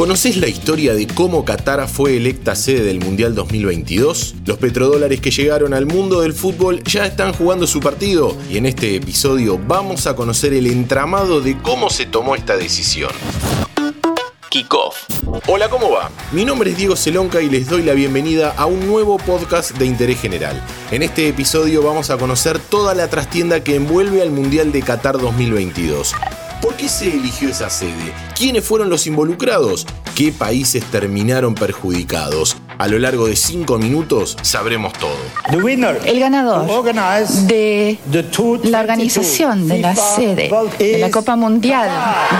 ¿Conoces la historia de cómo Qatar fue electa sede del Mundial 2022? Los petrodólares que llegaron al mundo del fútbol ya están jugando su partido y en este episodio vamos a conocer el entramado de cómo se tomó esta decisión. Kickoff. Hola, ¿cómo va? Mi nombre es Diego Celonca y les doy la bienvenida a un nuevo podcast de interés general. En este episodio vamos a conocer toda la trastienda que envuelve al Mundial de Qatar 2022. ¿Por qué se eligió esa sede? ¿Quiénes fueron los involucrados? ¿Qué países terminaron perjudicados? A lo largo de cinco minutos sabremos todo. El ganador de la organización de la sede de la Copa Mundial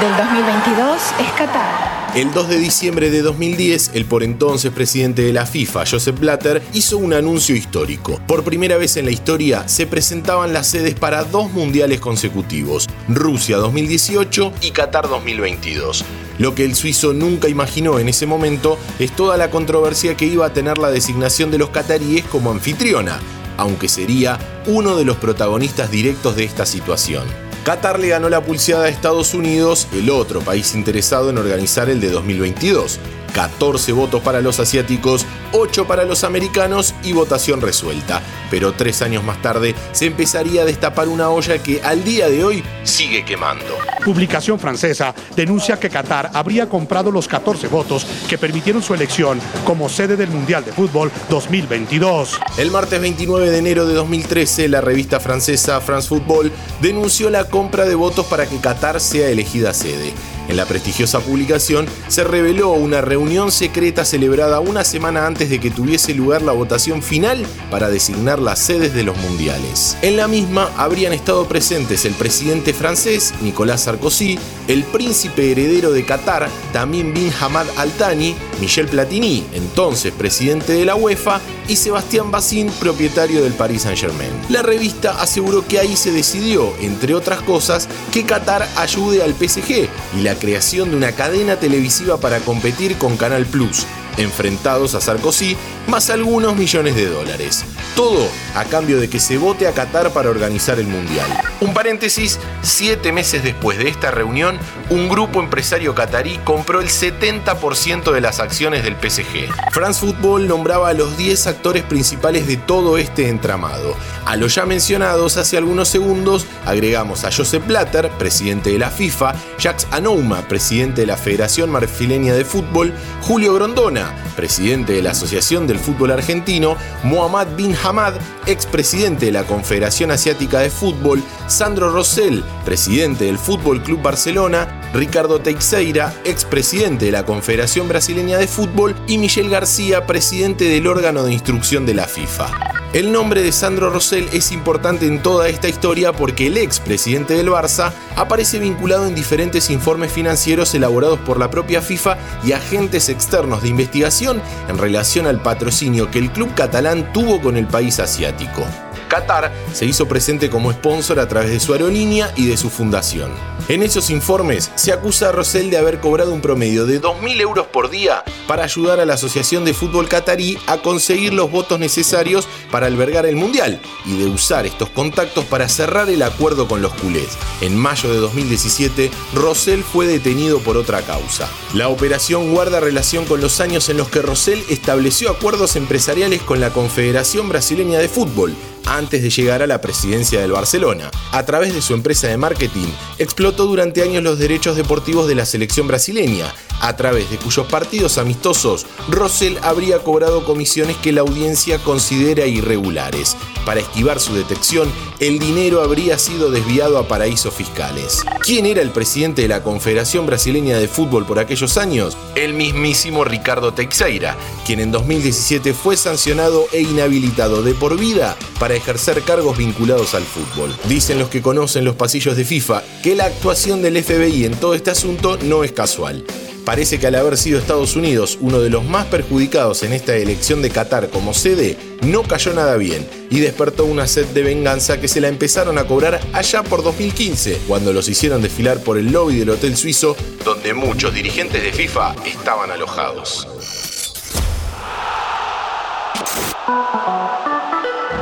del 2022 es Qatar. El 2 de diciembre de 2010, el por entonces presidente de la FIFA, Joseph Blatter, hizo un anuncio histórico. Por primera vez en la historia se presentaban las sedes para dos mundiales consecutivos, Rusia 2018 y Qatar 2022. Lo que el suizo nunca imaginó en ese momento es toda la controversia que iba a tener la designación de los cataríes como anfitriona, aunque sería uno de los protagonistas directos de esta situación. Qatar le ganó la pulseada a Estados Unidos, el otro país interesado en organizar el de 2022. 14 votos para los asiáticos, 8 para los americanos y votación resuelta. Pero tres años más tarde se empezaría a destapar una olla que al día de hoy sigue quemando. Publicación francesa denuncia que Qatar habría comprado los 14 votos que permitieron su elección como sede del Mundial de Fútbol 2022. El martes 29 de enero de 2013, la revista francesa France Football denunció la compra de votos para que Qatar sea elegida sede. En la prestigiosa publicación se reveló una reunión secreta celebrada una semana antes de que tuviese lugar la votación final para designar las sedes de los mundiales. En la misma habrían estado presentes el presidente francés, Nicolás Sarkozy, el príncipe heredero de Qatar, también bin Hamad Al Thani, Michel Platini, entonces presidente de la UEFA, y Sebastián Bassin, propietario del Paris Saint-Germain. La revista aseguró que ahí se decidió, entre otras cosas, que Qatar ayude al PSG y la creación de una cadena televisiva para competir con Canal Plus, enfrentados a Sarkozy, más algunos millones de dólares. Todo a cambio de que se vote a Qatar para organizar el Mundial. Un paréntesis, siete meses después de esta reunión, un grupo empresario catarí compró el 70% de las acciones del PSG. France Football nombraba a los 10 actores principales de todo este entramado. A los ya mencionados hace algunos segundos, agregamos a Joseph Blatter, presidente de la FIFA, Jacques Anouma, presidente de la Federación Marfileña de Fútbol, Julio Grondona, presidente de la Asociación del Fútbol Argentino, Mohamed bin Hamad, expresidente de la Confederación Asiática de Fútbol, Sandro Rosell, presidente del Fútbol Club Barcelona, Ricardo Teixeira, expresidente de la Confederación Brasileña de Fútbol, y Michel García, presidente del órgano de instrucción de la FIFA. El nombre de Sandro Rosell es importante en toda esta historia porque el ex presidente del Barça aparece vinculado en diferentes informes financieros elaborados por la propia FIFA y agentes externos de investigación en relación al patrocinio que el club catalán tuvo con el país asiático. Qatar se hizo presente como sponsor a través de su aerolínea y de su fundación. En esos informes se acusa a Rosell de haber cobrado un promedio de 2.000 euros por día para ayudar a la Asociación de Fútbol Qatarí a conseguir los votos necesarios para albergar el Mundial y de usar estos contactos para cerrar el acuerdo con los culés. En mayo de 2017, Rosell fue detenido por otra causa. La operación guarda relación con los años en los que Rosell estableció acuerdos empresariales con la Confederación Brasileña de Fútbol, antes de llegar a la presidencia del Barcelona. A través de su empresa de marketing, explotó durante años los derechos deportivos de la selección brasileña, a través de cuyos partidos amistosos Rosell habría cobrado comisiones que la audiencia considera irregulares. Para esquivar su detección, el dinero habría sido desviado a paraísos fiscales. ¿Quién era el presidente de la Confederación Brasileña de Fútbol por aquellos años? El mismísimo Ricardo Teixeira, quien en 2017 fue sancionado e inhabilitado de por vida para ejercer cargos vinculados al fútbol. Dicen los que conocen los pasillos de FIFA que la actuación del FBI en todo este asunto no es casual. Parece que al haber sido Estados Unidos uno de los más perjudicados en esta elección de Qatar como sede, no cayó nada bien y despertó una sed de venganza que se la empezaron a cobrar allá por 2015, cuando los hicieron desfilar por el lobby del Hotel Suizo, donde muchos dirigentes de FIFA estaban alojados.